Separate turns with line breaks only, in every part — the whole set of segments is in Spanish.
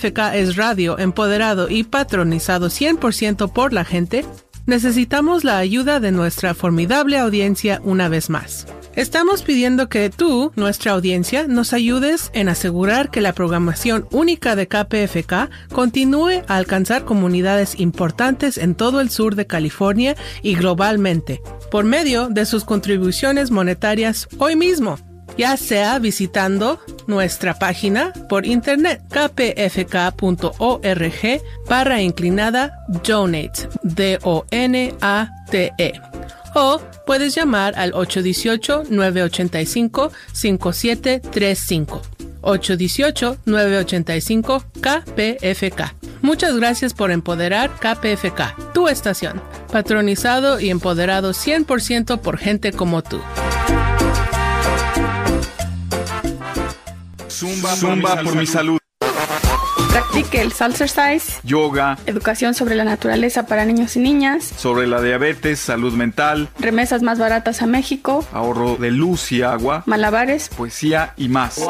KPFK es radio, empoderado y patronizado 100% por la gente, necesitamos la ayuda de nuestra formidable audiencia una vez más. Estamos pidiendo que tú, nuestra audiencia, nos ayudes en asegurar que la programación única de KPFK continúe a alcanzar comunidades importantes en todo el sur de California y globalmente, por medio de sus contribuciones monetarias hoy mismo ya sea visitando nuestra página por internet kpfk.org barra inclinada donate D-O-N-A-T-E o puedes llamar al 818-985-5735. 818-985-KPFK. Muchas gracias por empoderar KPFK, tu estación, patronizado y empoderado 100% por gente como tú.
Zumba, por mi salud.
Practique el salsa-size,
yoga,
educación sobre la naturaleza para niños y niñas,
sobre la diabetes, salud mental,
remesas más baratas a México,
ahorro de luz y agua,
malabares,
poesía y más.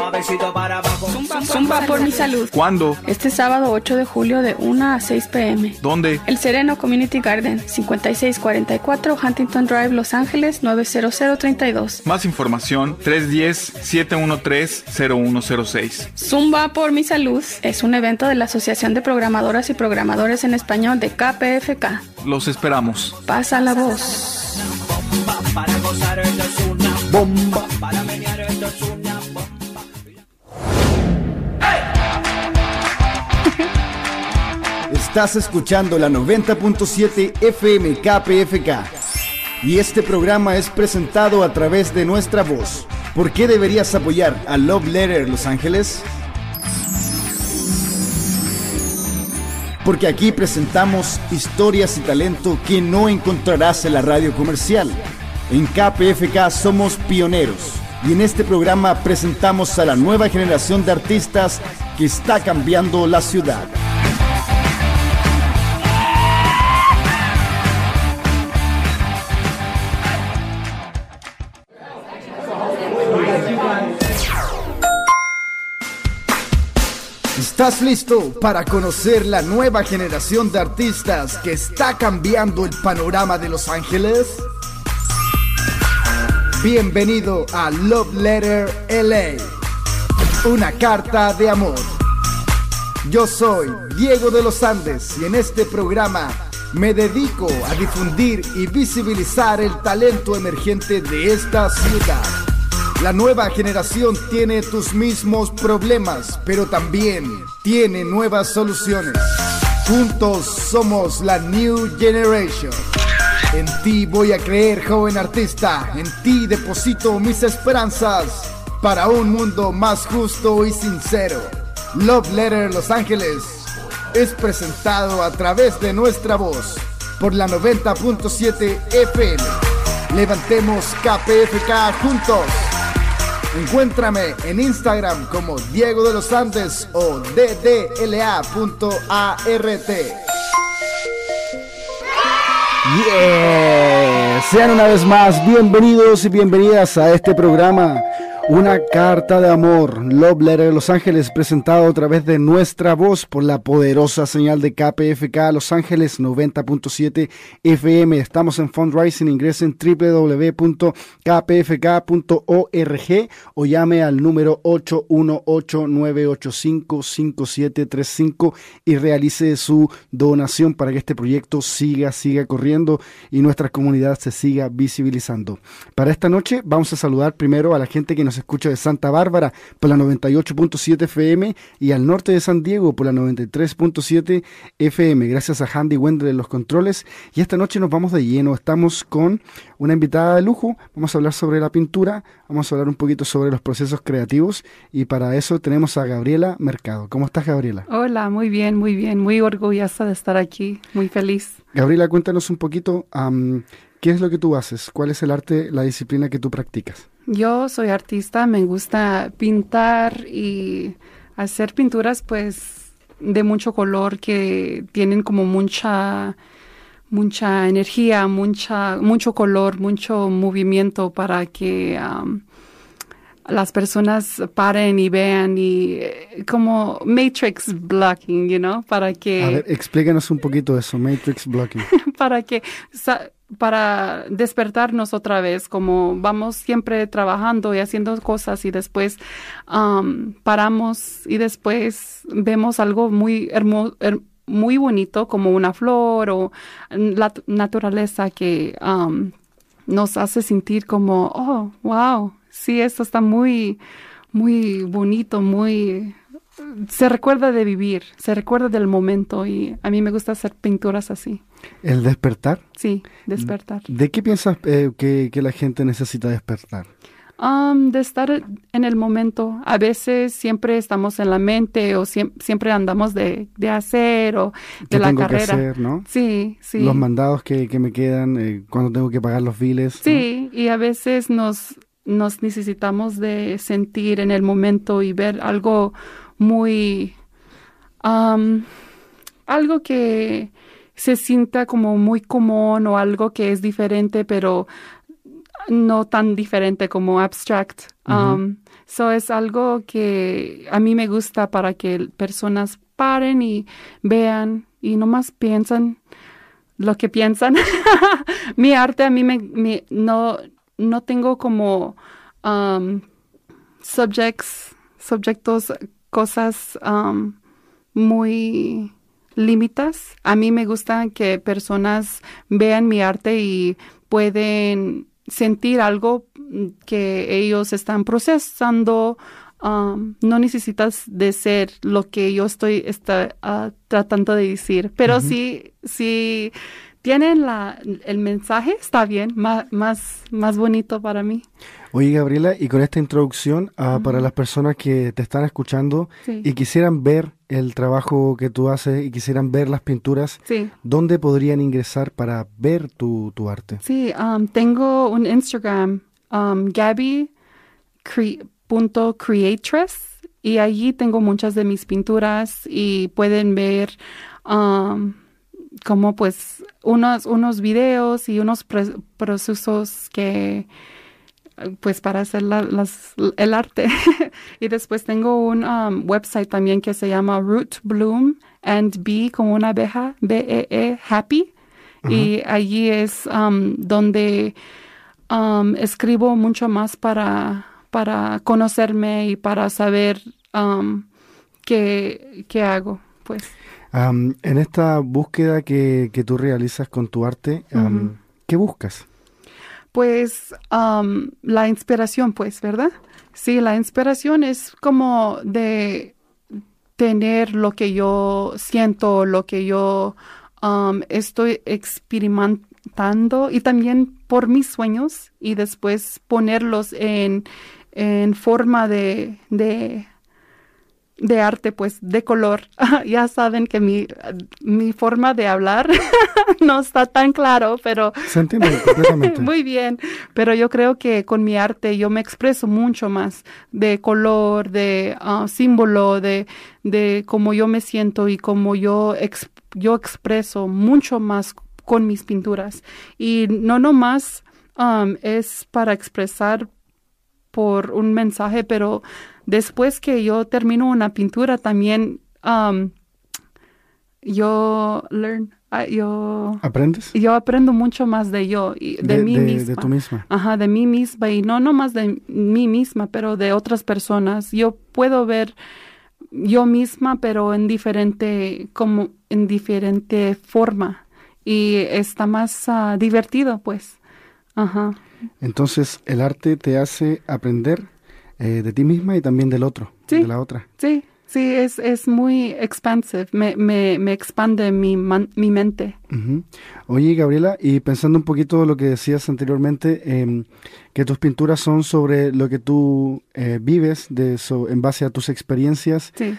Zumba, por mi salud.
¿Cuándo?
Este sábado 8 de julio de 1 a 6 pm.
¿Dónde?
El Sereno Community Garden, 5644 Huntington Drive, Los Ángeles, 90032.
Más información 310-713-0106.
Zumba por mi salud es un evento de la Asociación de Programadoras y Programadores en Español de KPFK.
Los esperamos.
Pasa la voz.
Bomba.
Estás escuchando la 90.7 FM KPFK. Y este programa es presentado a través de nuestra voz. ¿Por qué deberías apoyar a Love Letter Los Ángeles? Porque aquí presentamos historias y talento que no encontrarás en la radio comercial. En KPFK somos pioneros y en este programa presentamos a la nueva generación de artistas que está cambiando la ciudad. ¿Estás listo para conocer la nueva generación de artistas que está cambiando el panorama de Los Ángeles? Bienvenido a Love Letter LA, una carta de amor. Yo soy Diego de los Andes y en este programa me dedico a difundir y visibilizar el talento emergente de esta ciudad. La nueva generación tiene tus mismos problemas, pero también tiene nuevas soluciones. Juntos somos la New Generation. En ti voy a creer, joven artista. En ti deposito mis esperanzas para un mundo más justo y sincero. Love Letter Los Ángeles es presentado a través de nuestra voz por la 90.7 FM. Levantemos KPFK juntos. Encuéntrame en Instagram como Diego de los Andes o ddla.art. Yeah. Sean una vez más bienvenidos y bienvenidas a este programa una carta de amor, Love Letter de Los Ángeles, presentado a través de nuestra voz por la poderosa señal de KPFK Los Ángeles 90.7 FM. Estamos en fundraising, ingresen www.kpfk.org o llame al número 818-985-5735 y realice su donación para que este proyecto siga, siga corriendo y nuestra comunidad se siga visibilizando. Para esta noche vamos a saludar primero a la gente que nos escucha de Santa Bárbara por la 98.7 FM y al norte de San Diego por la 93.7 FM. Gracias a Handy Wendell en los controles. Y esta noche nos vamos de lleno. Estamos con una invitada de lujo. Vamos a hablar sobre la pintura, vamos a hablar un poquito sobre los procesos creativos y para eso tenemos a Gabriela Mercado. ¿Cómo estás, Gabriela?
Hola, muy bien, muy bien. Muy orgullosa de estar aquí, muy feliz.
Gabriela, cuéntanos un poquito. ¿Qué es lo que tú haces? ¿Cuál es el arte, la disciplina que tú practicas?
Yo soy artista, me gusta pintar y hacer pinturas pues de mucho color que tienen como mucha mucha energía, mucha mucho color, mucho movimiento para que las personas paren y vean y eh, como matrix blocking, you know, para que...
A ver, explícanos un poquito eso, matrix blocking.
para que para despertarnos otra vez, como vamos siempre trabajando y haciendo cosas y después um, paramos y después vemos algo muy hermoso, muy bonito como una flor o la naturaleza que um, nos hace sentir como, oh, wow, sí, esto está muy, muy bonito, muy... Se recuerda de vivir, se recuerda del momento y a mí me gusta hacer pinturas así.
¿El despertar?
Sí, despertar.
¿De qué piensas eh, que, la gente necesita despertar?
Um, de estar en el momento. A veces siempre estamos en la mente o siempre andamos de, hacer o de la
tengo
carrera.
Que hacer, ¿no?
Sí, sí.
Los mandados que, me quedan, eh, cuando tengo que pagar los biles.
Sí, y a veces nos, nos necesitamos de sentir en el momento y ver algo muy... Um, algo que se sienta como muy común o algo que es diferente, pero no tan diferente como abstract. Um, so es algo que a mí me gusta para que personas paren y vean y nomás piensan lo que piensan. mi arte a mí me, no no tengo como um, subjects, subjectos, cosas um, muy límitas. A mí me gusta que personas vean mi arte y pueden sentir algo que ellos están procesando. Um, no necesitas de ser lo que yo estoy está, uh, tratando de decir, pero sí, sí tienen la, el mensaje, está bien, más, más, más bonito para mí.
Oye, Gabriela, y con esta introducción, ah, para las personas que te están escuchando y quisieran ver el trabajo que tú haces y quisieran ver las pinturas, ¿dónde podrían ingresar para ver tu, tu arte?
Sí, um, tengo un Instagram, um, Gaby.creatress, y allí tengo muchas de mis pinturas y pueden ver... Um, como pues unos, unos videos y unos procesos que pues para hacer las, el arte. y después tengo un um, website también que se llama Root Bloom and Be como una abeja, B-E-E, -E, Happy. Y allí es um, donde um, escribo mucho más para, para conocerme y para saber qué, qué hago, pues
en esta búsqueda que, que, tú realizas con tu arte, ¿qué buscas?
Pues la inspiración, pues, ¿verdad? Sí, la inspiración es como de tener lo que yo siento, lo que yo estoy experimentando y también por mis sueños y después ponerlos en, en forma de, de de arte, pues de color. ya saben que mi, mi forma de hablar no está tan claro, pero...
Se entiende completamente.
Muy bien, pero yo creo que con mi arte yo me expreso mucho más de color, de ah, símbolo, de, de cómo yo me siento y cómo yo, yo expreso mucho más con mis pinturas. Y no nomás um, es para expresar por un mensaje, pero después que yo termino una pintura también um, yo learn ah, yo
aprendes
yo aprendo mucho más de yo y de, mí misma
de tú misma.
Ajá de mí misma y no no más de mí misma pero de otras personas. Yo puedo ver yo misma pero en diferente como en diferente forma y está más ah, divertido pues. Ajá.
Entonces el arte te hace aprender eh, de ti misma y también del otro, de la otra.
Sí, sí, es, es muy expansive, me, me, me expande mi, mi mente.
Oye, Gabriela, y pensando un poquito lo que decías anteriormente, em, que tus pinturas son sobre lo que tú eh, vives de eso, en base a tus experiencias.
Sí.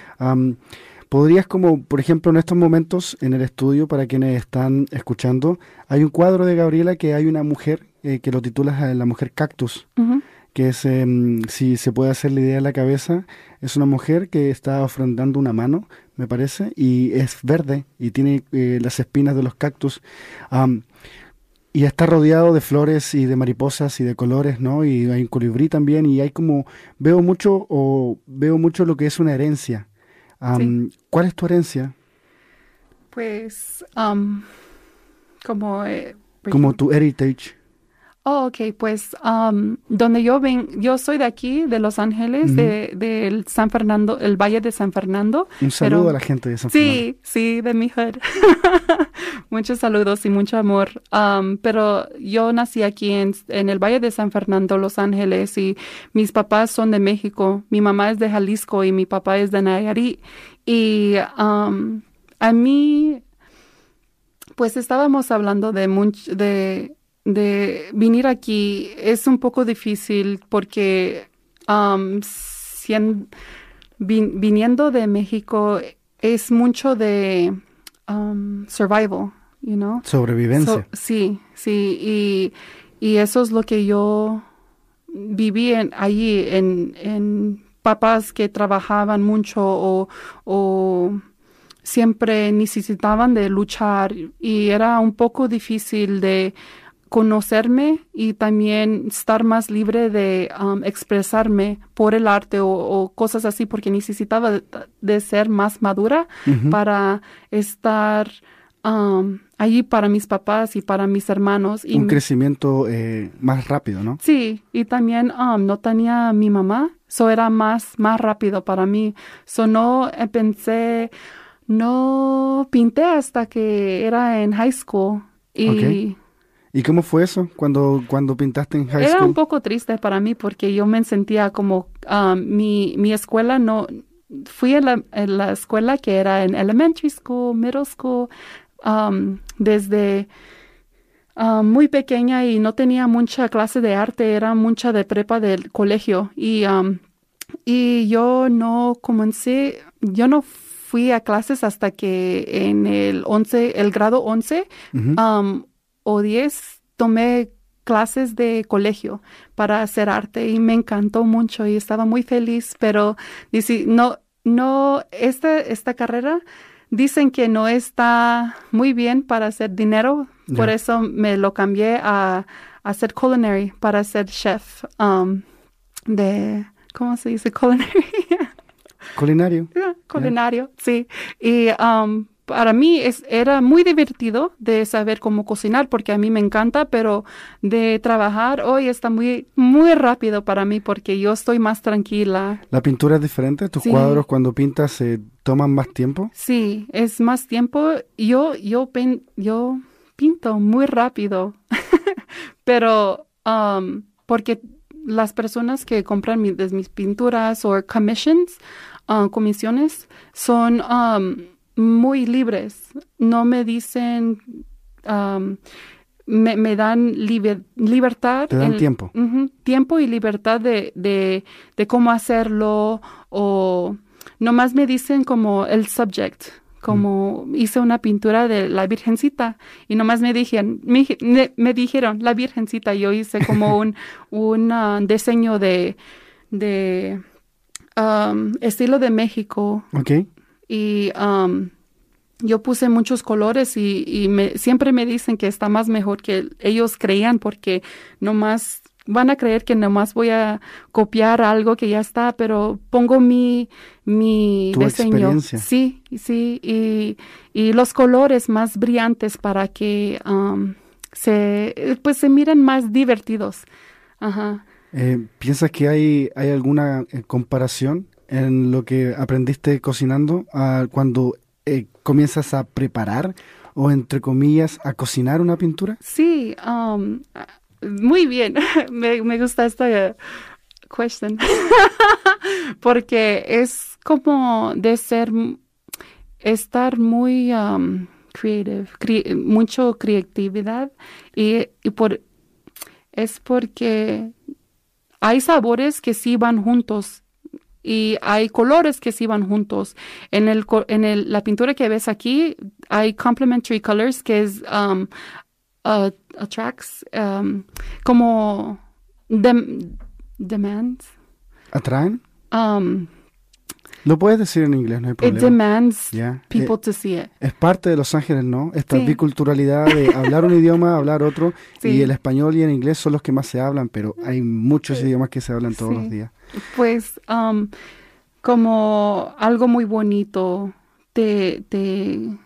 ¿Podrías como, por ejemplo, en estos momentos en el estudio, para quienes están escuchando, hay un cuadro de Gabriela que hay una mujer eh, que lo titulas La mujer cactus que es, em, si se puede hacer la idea en la cabeza, es una mujer que está ofrendando una mano, me parece, y es verde y tiene eh, las espinas de los cactus. Y está rodeado de flores y de mariposas y de colores, ¿no? Y hay un colibrí también y hay como, veo mucho o veo mucho lo que es una herencia. ¿Cuál es tu herencia?
Pues, um, como... eh,
Como tu heritage.
Oh, ok, pues um, donde yo ven, yo soy de aquí, de Los Ángeles, de del San Fernando, el Valle de San Fernando.
Un saludo
pero-
a la gente de San Fernando.
Sí, sí, de mi hood. Muchos saludos y mucho amor. Um, pero yo nací aquí en, en el Valle de San Fernando, Los Ángeles, y mis papás son de México. Mi mamá es de Jalisco y mi papá es de Nayarit. Y um, a mí, pues estábamos hablando de mucho, de, de venir aquí. Es un poco difícil porque um, vin- viniendo de México es mucho de um, survival, you know.
Sobrevivencia.
So- sí, sí, y, y eso es lo que yo viví en, allí, en, en papás que trabajaban mucho o, o siempre necesitaban de luchar y era un poco difícil de conocerme y también estar más libre de um, expresarme por el arte o, o cosas así porque necesitaba de, de ser más madura para estar um, allí para mis papás y para mis hermanos. Y
un crecimiento eh, más rápido, ¿no?
Sí, y también um, no tenía mi mamá, so era más, más rápido para mí. So no eh, pensé, no pinté hasta que era en high school. Y.
¿Y cómo fue eso cuando, cuando pintaste en high
era
school?
un poco triste para mí porque yo me sentía como um, mi, mi escuela no, fui a la, a la escuela que era en elementary school, middle school, um, desde um, muy pequeña y no tenía mucha clase de arte, era mucha de prepa del colegio y, um, y yo no comencé, yo no fui a clases hasta que en el 11, el grado 11
Ujú.
um, o 10 tomé clases de colegio para hacer arte y me encantó mucho y estaba muy feliz, pero dice, no, no, esta, esta carrera dicen que no está muy bien para hacer dinero, por eso me lo cambié a, a hacer culinary, para ser chef um, de, ¿cómo se dice? Culinary.
Culinario.
Ah, culinario, sí. Y um, para mí es, era muy divertido de saber cómo cocinar porque a mí me encanta, pero de trabajar hoy está muy, muy rápido para mí porque yo estoy más tranquila.
¿La pintura es diferente? ¿Tus
Sí.
cuadros cuando pintas se toman más tiempo?
Sí, es más tiempo. Yo, yo, pin- yo pinto muy rápido, pero um, porque las personas que compran mi- de mis pinturas o commissions, uh, comisiones, son um, muy libres. No me dicen, um, me, me dan liber- libertad.
Te dan
en-
tiempo.
Tiempo y libertad de, de, de cómo hacerlo o nomás me dicen como el subject, como hice una pintura de la Virgencita y nomás me dijeron, me, dijeron la Virgencita, yo hice como un, un ah, diseño de, de um, estilo de México
¿Ok?
Y um, yo puse muchos colores y, y me, siempre me dicen que está más mejor que ellos creían porque nomás van a creer que nomás voy a copiar algo que ya está, pero pongo mi, mi
Tu
diseño. Sí, sí, y, y los colores más brillantes para que um, se, pues se miren más divertidos. Ajá.
Eh, ¿Piensas que hay, hay alguna eh, comparación en lo que aprendiste cocinando cuando eh, comienzas a preparar o, entre comillas, a cocinar una pintura?
Sí, um, muy bien. me, gusta esta question. Porque es como de ser, estar muy um, creative, cre- mucho creatividad y, y por, es porque hay sabores que sí van juntos y hay colores que sí van juntos. En el en el, la pintura que ves aquí hay complementary colors que es um, uh, attracts um, como dem- demands
¿Atraen?
um,
Lo puedes decir en inglés, no hay
It
problema.
demands
Ya.
people
Eh,
to see it.
es parte de Los Ángeles, ¿no? Esta
Sí.
biculturalidad de hablar un idioma, hablar otro, y
Sí.
el español y el inglés son los que más se hablan, pero hay muchos idiomas que se hablan todos
Sí.
los días.
Pues um, como algo muy bonito te, te,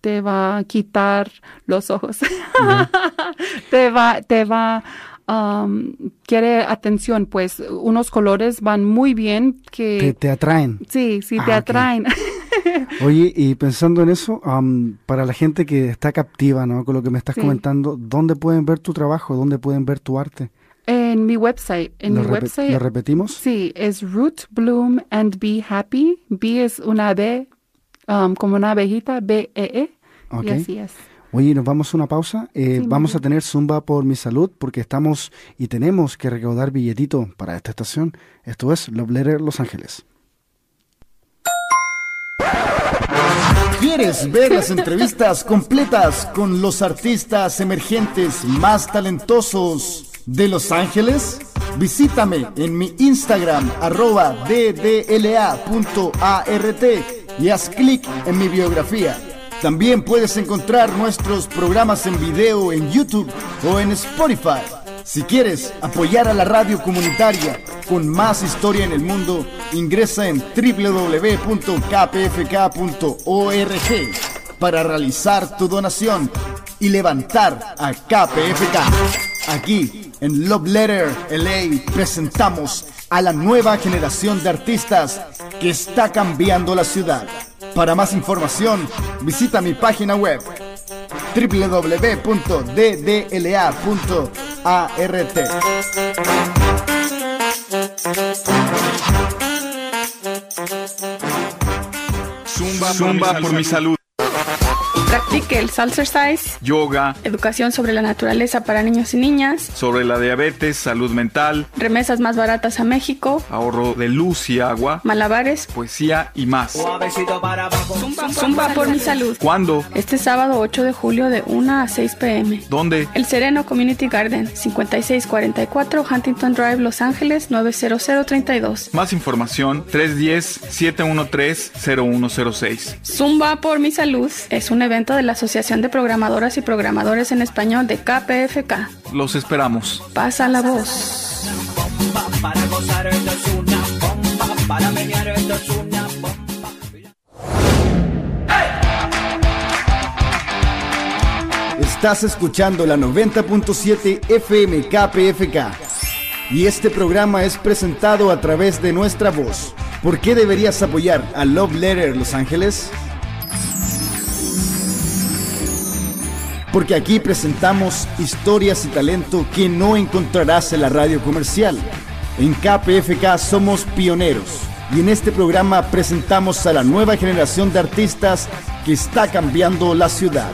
te va a quitar los ojos. te va, te va, um, quiere atención, pues unos colores van muy bien que...
Te, te atraen.
Sí, sí, te
Ah, ok.
atraen.
Oye, y pensando en eso, am, para la gente que está captiva, ¿no? Con lo que me estás
Sí.
comentando, ¿dónde pueden ver tu trabajo? ¿Dónde pueden ver tu arte?
en mi website, en
¿Lo,
mi website,
¿Lo repetimos?
sí, es Root Bloom and Be Happy. B es una B, um, como una abejita, B-E-E.
Ok.
Y así es.
Oye, nos vamos a una pausa. Eh,
Sí,
vamos a tener Zumba por mi salud porque estamos y tenemos que recaudar billetito para esta estación. Esto es Love Letter Los Ángeles.
¿Quieres ver las entrevistas completas con los artistas emergentes más talentosos de Los Ángeles? Visítame en mi Instagram arroba ddla.art y haz clic en mi biografía. También puedes encontrar nuestros programas en video en YouTube o en Spotify. Si quieres apoyar a la radio comunitaria con más historia en el mundo, ingresa en www.kpfk.org para realizar tu donación y levantar a KPFK. Aquí en Love Letter LA presentamos a la nueva generación de artistas que está cambiando la ciudad. Para más información, visita mi página web www.ddla.art.
Zumba, Zumba por mi salud.
Practique el Salsercise,
Yoga,
educación sobre la naturaleza para niños y niñas,
sobre la diabetes, salud mental,
remesas más baratas a México,
ahorro de luz y agua,
malabares,
poesía y más.
Zumba por mi salud.
¿Cuándo?
Este sábado 8 de julio de 1 a 6 pm.
¿Dónde?
El Sereno Community Garden, 5644 Huntington Drive, Los Ángeles, 90032.
Más información 310-713-0106.
Zumba por mi salud es un evento de la Asociación de Programadoras y Programadores en Español de KPFK.
Los esperamos.
Pasa la voz.
Para gozar esto es una bomba, para menear esto es una bomba.
Estás escuchando la 90.7 FM KPFK. Y este programa es presentado a través de nuestra voz. ¿Por qué deberías apoyar a Love Letter Los Ángeles? Porque aquí presentamos historias y talento que no encontrarás en la radio comercial. En KPFK somos pioneros y en este programa presentamos a la nueva generación de artistas que está cambiando la ciudad.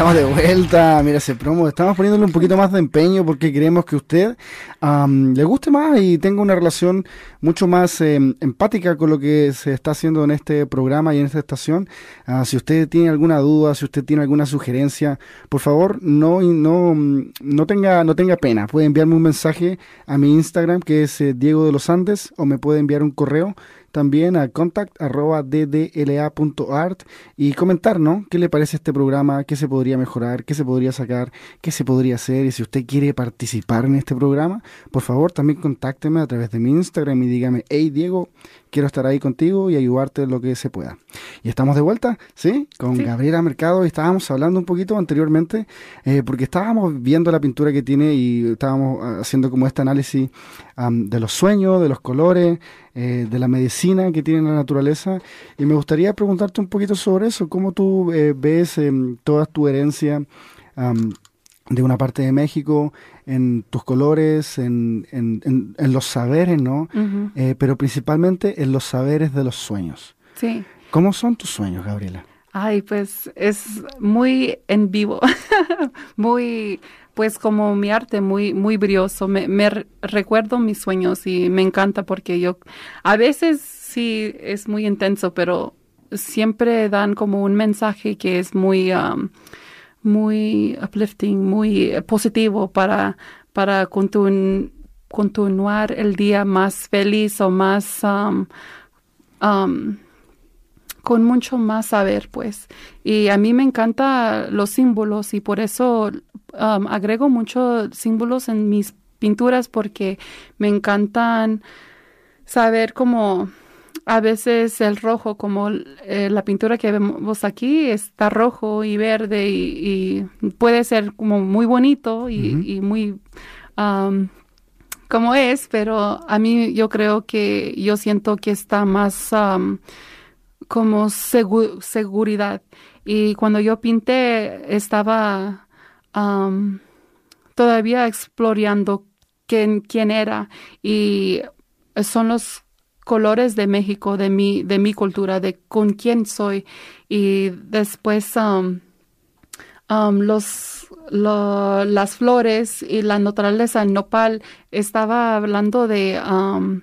Estamos de vuelta, mira ese promo, estamos poniéndole un poquito más de empeño porque queremos que usted le guste más y tenga una relación mucho más em, empática con lo que se está haciendo en este programa y en esta estación. Ah, si usted tiene alguna duda, si usted tiene alguna sugerencia, por favor no, no, no, tenga, no tenga pena, puede enviarme un mensaje a mi Instagram que es eh, Diego de los Andes o me puede enviar un correo también a contact@ddla.art y comentar, ¿no? ¿Qué le parece este programa? ¿Qué se podría mejorar? ¿Qué se podría sacar? ¿Qué se podría hacer? Y si usted quiere participar en este programa, por favor, también contácteme a través de mi Instagram y dígame, hey Diego, quiero estar ahí contigo y ayudarte en lo que se pueda. Y estamos de vuelta, ¿sí? Con
Sí.
Gabriela Mercado y estábamos hablando un poquito anteriormente, eh, porque estábamos viendo la pintura que tiene y estábamos ah, haciendo como este análisis de los sueños, de los colores, eh, de la medicina que tiene la naturaleza. Y me gustaría preguntarte un poquito sobre eso, cómo tú eh, ves em, toda tu herencia de una parte de México, en tus colores, en, en- en- en los saberes, ¿no? Eh, pero principalmente en los saberes de los sueños.
Sí.
¿Cómo son tus sueños, Gabriela?
Ay, pues es muy en vivo, muy, pues como mi arte, muy, muy brioso. Me, me re- recuerdo mis sueños y me encanta porque yo, a veces sí es muy intenso, pero siempre dan como un mensaje que es muy, um, muy uplifting, muy eh, positivo para, para continu- continuar el día más feliz o más um, um, con mucho más saber, pues. Y a mí me encantan los símbolos y por eso um, agrego muchos símbolos en mis pinturas porque me encantan saber cómo a veces el rojo, como eh, la pintura que vemos aquí, está rojo y verde y, y puede ser como muy bonito y, muy um, como es, pero a mí yo creo que yo siento que está más um, como segu- seguridad. Y cuando yo pinté estaba um, todavía explorando quién, quién era y son los colores de México, de mi, de mi cultura, de con quién soy. Y después um, um, los, lo- las flores y la naturaleza, el nopal, estaba hablando de, um,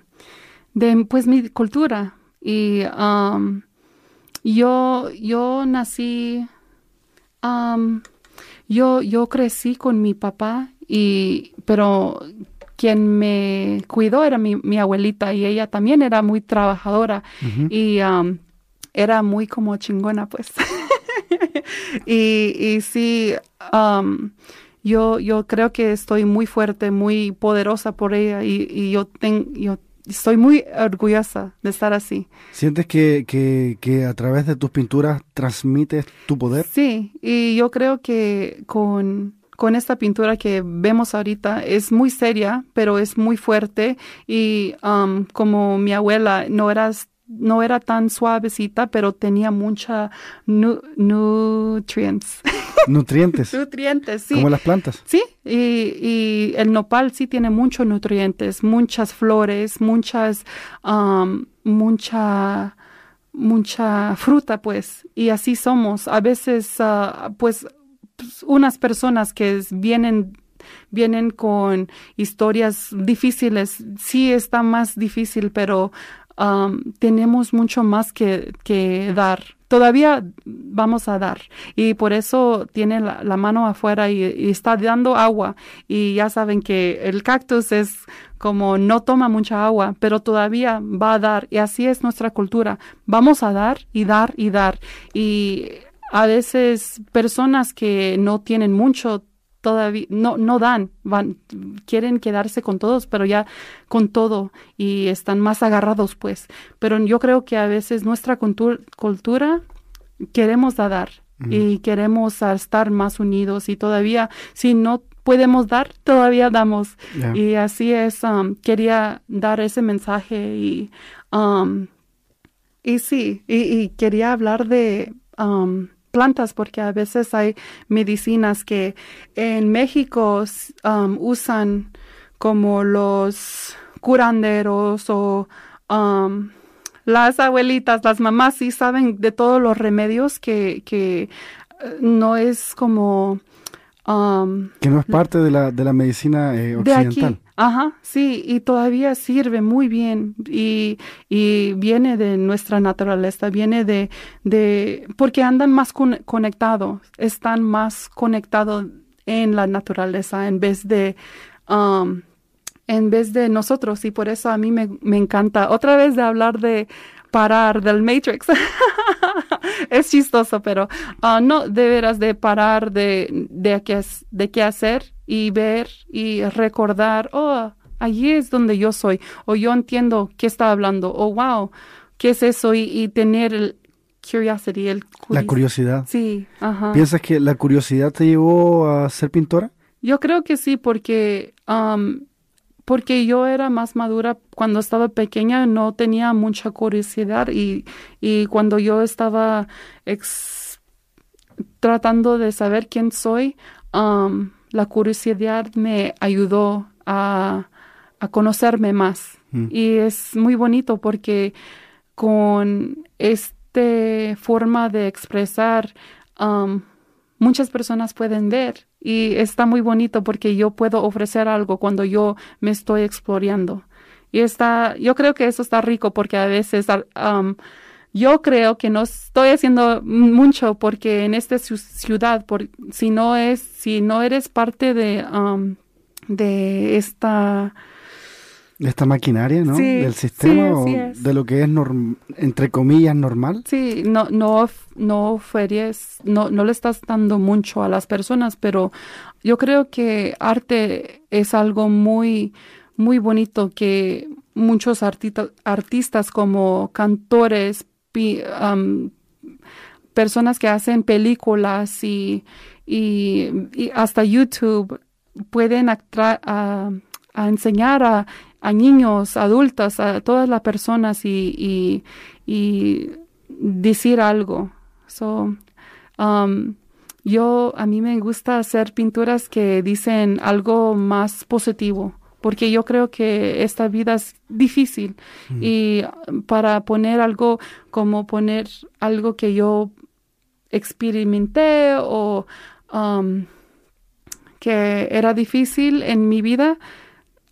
de pues mi cultura. Y yo, yo nací, yo, yo crecí con mi papá, y, pero quien me cuidó era mi, mi abuelita y ella también era muy trabajadora y um, era muy como chingona, pues. y, y sí, um, yo, yo creo que estoy muy fuerte, muy poderosa por ella y, y yo, ten- yo estoy muy orgullosa de estar así.
¿Sientes que, que, que a través de tus pinturas transmites tu poder?
Sí, y yo creo que con, con esta pintura que vemos ahorita es muy seria, pero es muy fuerte y um, como mi abuela no era, no era tan suavecita, pero tenía mucha nu- nutrients.
Nutrientes,
nutrientes, sí.
como las plantas.
Sí, y, y el nopal sí tiene muchos nutrientes, muchas flores, muchas, um, mucha, mucha fruta, pues, y así somos. A veces, ah, pues, pues, unas personas que vienen vienen con historias difíciles, sí está más difícil, pero um, tenemos mucho más que, que dar. Todavía vamos a dar. Y por eso tiene la, mano afuera y está dando agua. Y ya saben que el cactus es como no toma mucha agua, pero todavía va a dar. Y así es nuestra cultura. Vamos a dar y dar y dar. Y a veces personas que no tienen mucho todavía no no dan, van quieren quedarse con todos, pero ya con todo y están más agarrados pues. Pero yo creo que a veces nuestra cultu- cultura queremos dar y queremos estar más unidos y todavía si no podemos dar, todavía damos. Y así es, um, quería dar ese mensaje y, um, y sí, y, y quería hablar de um, plantas porque a veces hay medicinas que en México um, usan como los curanderos o um, las abuelitas, las mamás sí saben de todos los remedios que, que eh, no es como... um,
Que no es parte de la, de la medicina eh,
de
occidental.
aquí. Ajá, sí, y todavía sirve muy bien y, y viene de nuestra naturaleza, viene de, de porque andan más con- conectados, están más conectados en la naturaleza en vez de, um, en vez de nosotros y por eso a mí me, me encanta otra vez de hablar de parar del Matrix. es chistoso, pero ah, no, de veras de parar de, de, qué, de qué hacer y ver y recordar, oh, allí es donde yo soy, o yo entiendo qué está hablando, o wow, qué es eso, y, y tener el curiosity, el
La curiosidad.
Sí, ajá.
¿Piensas que la curiosidad te llevó a ser pintora?
Yo creo que sí, porque, um, porque yo era más madura cuando estaba pequeña, no tenía mucha curiosidad y, y cuando yo estaba ex- tratando de saber quién soy, um, la curiosidad me ayudó a, a conocerme más.
Mm.
Y es muy bonito porque con esta forma de expresar, um, muchas personas pueden ver y está muy bonito porque yo puedo ofrecer algo cuando yo me estoy explorando. Y está, yo creo que eso está rico porque a veces um, yo creo que no estoy haciendo mucho porque en esta ciu- ciudad, por, si no es, si no eres parte de, um, de esta
esta maquinaria, ¿no?
Sí,
Del sistema
sí,
o de lo que es norm- entre comillas normal.
Sí, no, no, no no, no le estás dando mucho a las personas, pero yo creo que arte es algo muy, muy bonito que muchos artistas como cantores, am, personas que hacen películas y, y, hasta YouTube pueden atra- a, a enseñar a, niños, adultos, a todas las personas y, y, y decir algo. So, um, yo, a mí me gusta hacer pinturas que dicen algo más positivo, porque yo creo que esta vida es difícil. Y um, para poner algo como poner algo que yo experimenté o um, que era difícil en mi vida,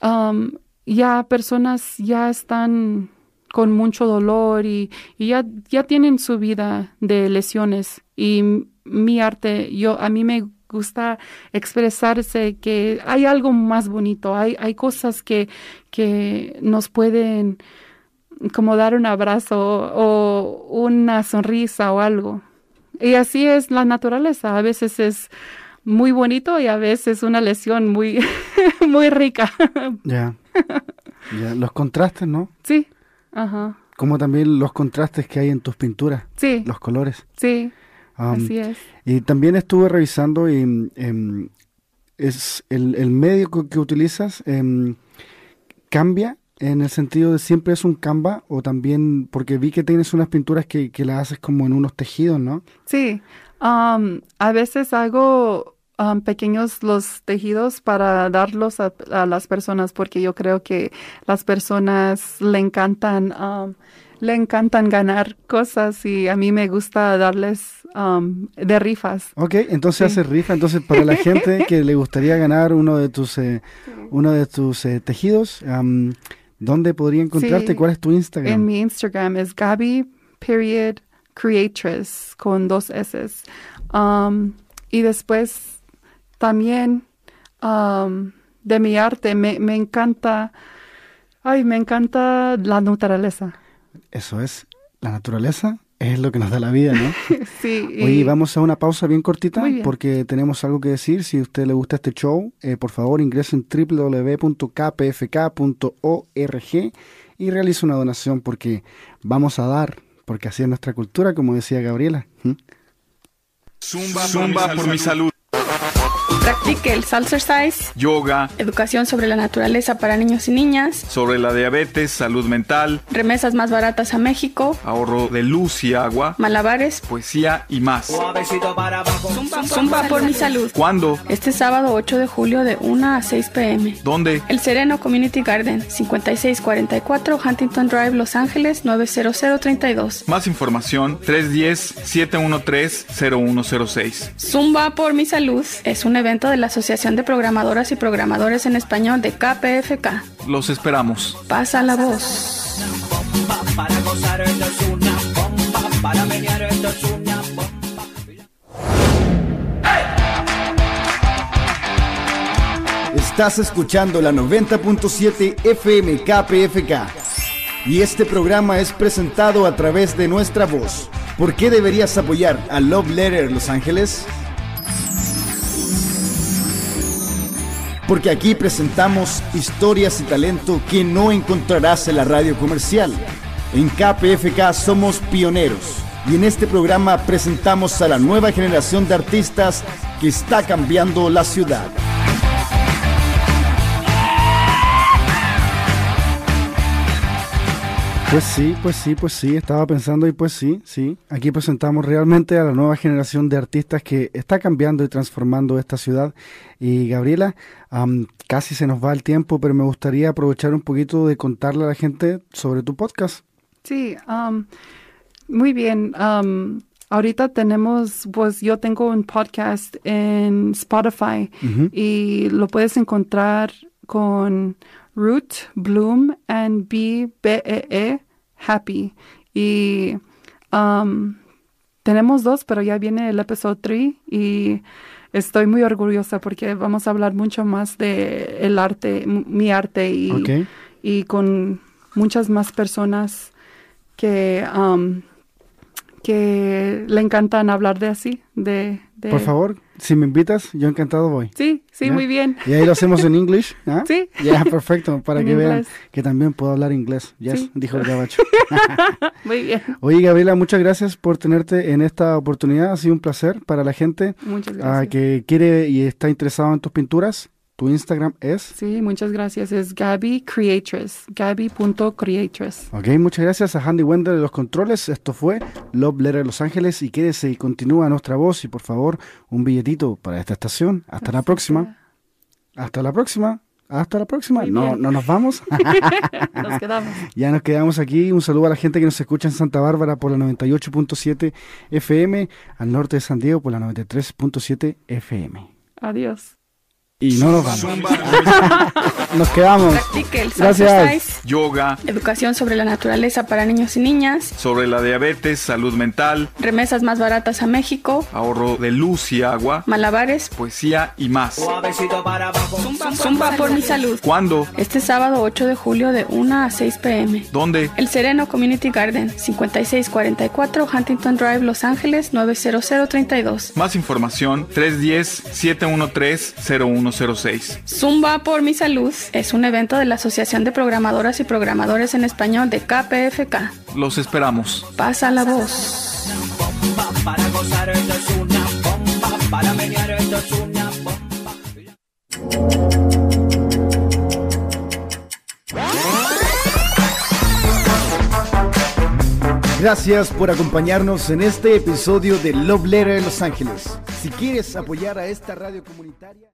um, ya personas ya están con mucho dolor y, y ya, ya tienen su vida de lesiones. Y mi arte, yo a mí me gusta expresarse que hay algo más bonito, hay, hay cosas que, que nos pueden como dar un abrazo o una sonrisa o algo. Y así es la naturaleza, a veces es muy bonito y a veces una lesión muy, muy rica.
Ya. Los contrastes, ¿no?
sí, ajá,
Como también los contrastes que hay en tus pinturas,
sí,
los colores.
sí,
Um,
así es.
Y también estuve revisando y em, es el, el medio que, que utilizas em, cambia en el sentido de siempre es un Canva o también porque vi que tienes unas pinturas que, que las haces como en unos tejidos, ¿no?
Sí, a veces hago um, pequeños los tejidos para darlos a, a las personas porque yo creo que las personas le encantan, um, le encantan ganar cosas y a mí me gusta darles um, de rifas.
Ok, entonces
Sí.
haces rifa. Entonces para la gente que le gustaría ganar uno de tus eh, uno de tus eh, tejidos, am, ¿dónde podría encontrarte?
Sí.
¿Cuál es tu Instagram?
En mi Instagram es Gaby period creatress con dos S. Um, y después también um, de mi arte me, me encanta, ay, me encanta la naturaleza.
Eso es, la naturaleza es lo que nos da la vida, ¿no?
sí. y-
Oye, vamos a una pausa bien cortita
bien.
porque tenemos algo que decir. Si a usted le gusta este show, eh, por favor ingrese en www.kpfk.org y realice una donación porque vamos a dar, porque así es nuestra cultura, como decía Gabriela. ¿Mm?
Zumba, Zumba por mi salud.
Contra el Salsercise,
Yoga,
educación sobre la naturaleza para niños y niñas,
sobre la diabetes, salud mental,
remesas más baratas a México,
ahorro de luz y agua,
malabares,
poesía y más.
Suavecito para abajo.
Zumba por mi salud.
¿Cuándo?
Este sábado 8 de julio de 1 a 6 pm.
¿Dónde?
El Sereno Community Garden, 5644 Huntington Drive, Los Ángeles, 90032.
Más información 310-713-0106.
Zumba por mi salud es un evento de la Asociación de Programadoras y Programadores en Español de KPFK.
Los esperamos.
Pasa la voz.
Estás escuchando la 90.7 FM KPFK. Y este programa es presentado a través de nuestra voz. ¿Por qué deberías apoyar a Love Letter Los Ángeles? Porque aquí presentamos historias y talento que no encontrarás en la radio comercial. En KPFK somos pioneros y en este programa presentamos a la nueva generación de artistas que está cambiando la ciudad.
Pues sí, pues sí, pues sí, estaba pensando y pues sí, sí. Aquí presentamos realmente a la nueva generación de artistas que está cambiando y transformando esta ciudad. Y Gabriela, casi se nos va el tiempo, pero me gustaría aprovechar un poquito de contarle a la gente sobre tu podcast.
Sí, um, muy bien. Um, ahorita tenemos, pues yo tengo un podcast en Spotify y lo puedes encontrar con Root, Bloom and B, B, E, E, Happy. Y um, tenemos dos, pero ya viene el episodio 3 y estoy muy orgullosa porque vamos a hablar mucho más de el arte, mi arte y, y con muchas más personas que, um, que le encantan hablar de así, de... de-
Por favor, si me invitas, yo encantado voy.
Sí, sí,
¿Ya?
muy bien.
Y ahí lo hacemos en English. ¿ah?
Sí.
Ya, perfecto, para
En
que vean
inglés.
que también puedo hablar inglés. Yes,
Sí.
dijo el gabacho.
Muy bien.
Oye, Gabriela, muchas gracias por tenerte en esta oportunidad. Ha sido un placer para la gente
Muchas
ah, que quiere y está interesado en tus pinturas. Tu Instagram es.
Sí, muchas gracias. Es Gaby Creatress. Gaby.creatress.
Ok, muchas gracias a Handy Wender de los controles. Esto fue Love Letter Los Ángeles. Y quédese y continúa nuestra voz. Y por favor, un billetito para esta estación. Hasta la próxima. Hasta la próxima. Hasta la próxima.
Muy
No,
bien.
no nos vamos.
Nos quedamos.
Ya nos quedamos aquí. Un saludo a la gente que nos escucha en Santa Bárbara por la 98.7 FM, al norte de San Diego por la 93.7 FM.
Adiós.
Y no nos vamos. Nos quedamos.
Practique el
Gracias.
Yoga,
educación sobre la naturaleza para niños y niñas,
sobre la diabetes, salud mental,
remesas más baratas a México,
ahorro de luz y agua,
malabares,
poesía y más.
Para abajo.
Zumba por mi salud.
¿Cuándo?
Este sábado 8 de julio de 1 a 6 pm.
¿Dónde?
El Sereno Community Garden, 5644 Huntington Drive, Los Ángeles, 90032.
Más información 310-713-0106.
Zumba por mi salud es un evento de la Asociación de Programadoras y Programadores en Español de KPFK.
Los esperamos.
Pasa la voz.
Bomba para gozar, esto es una bomba. Para menear, esto es una bomba.
Gracias por acompañarnos en este episodio de Love Letter Los Ángeles. Si quieres apoyar a esta radio comunitaria...